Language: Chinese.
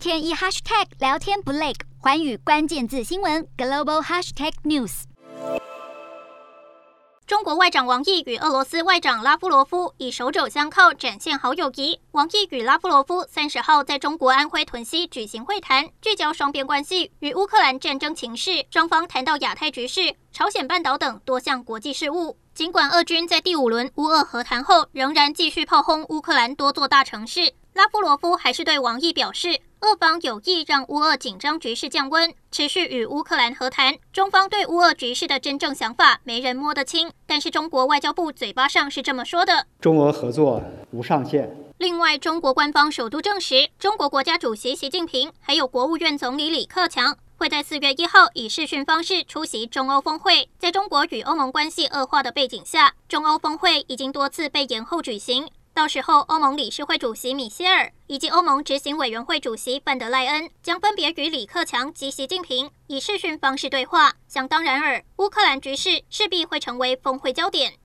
天一 hashtag 聊天不累，寰宇关键字新闻 global hashtag news。中国外长王毅与俄罗斯外长拉夫罗夫以手肘相靠，展现好友谊。王毅与拉夫罗夫三十号在中国安徽屯溪举行会谈，聚焦双边关系与乌克兰战争情势。双方谈到亚太局势、朝鲜半岛等多项国际事务。尽管俄军在第五轮乌俄和谈后仍然继续炮轰乌克兰多座大城市，拉夫罗夫还是对王毅表示，俄方有意让乌俄紧张局势降温，持续与乌克兰和谈。中方对乌俄局势的真正想法没人摸得清，但是中国外交部嘴巴上是这么说的：中俄合作无上限。另外，中国官方首度证实，中国国家主席习近平还有国务院总理李克强会在四月一号以视讯方式出席中欧峰会。在中国与欧盟关系恶化的背景下，中欧峰会已经多次被延后举行。到时候，欧盟理事会主席米歇尔以及欧盟执行委员会主席范德莱恩将分别与李克强及习近平以视讯方式对话。想当然尔，乌克兰局势势必会成为峰会焦点。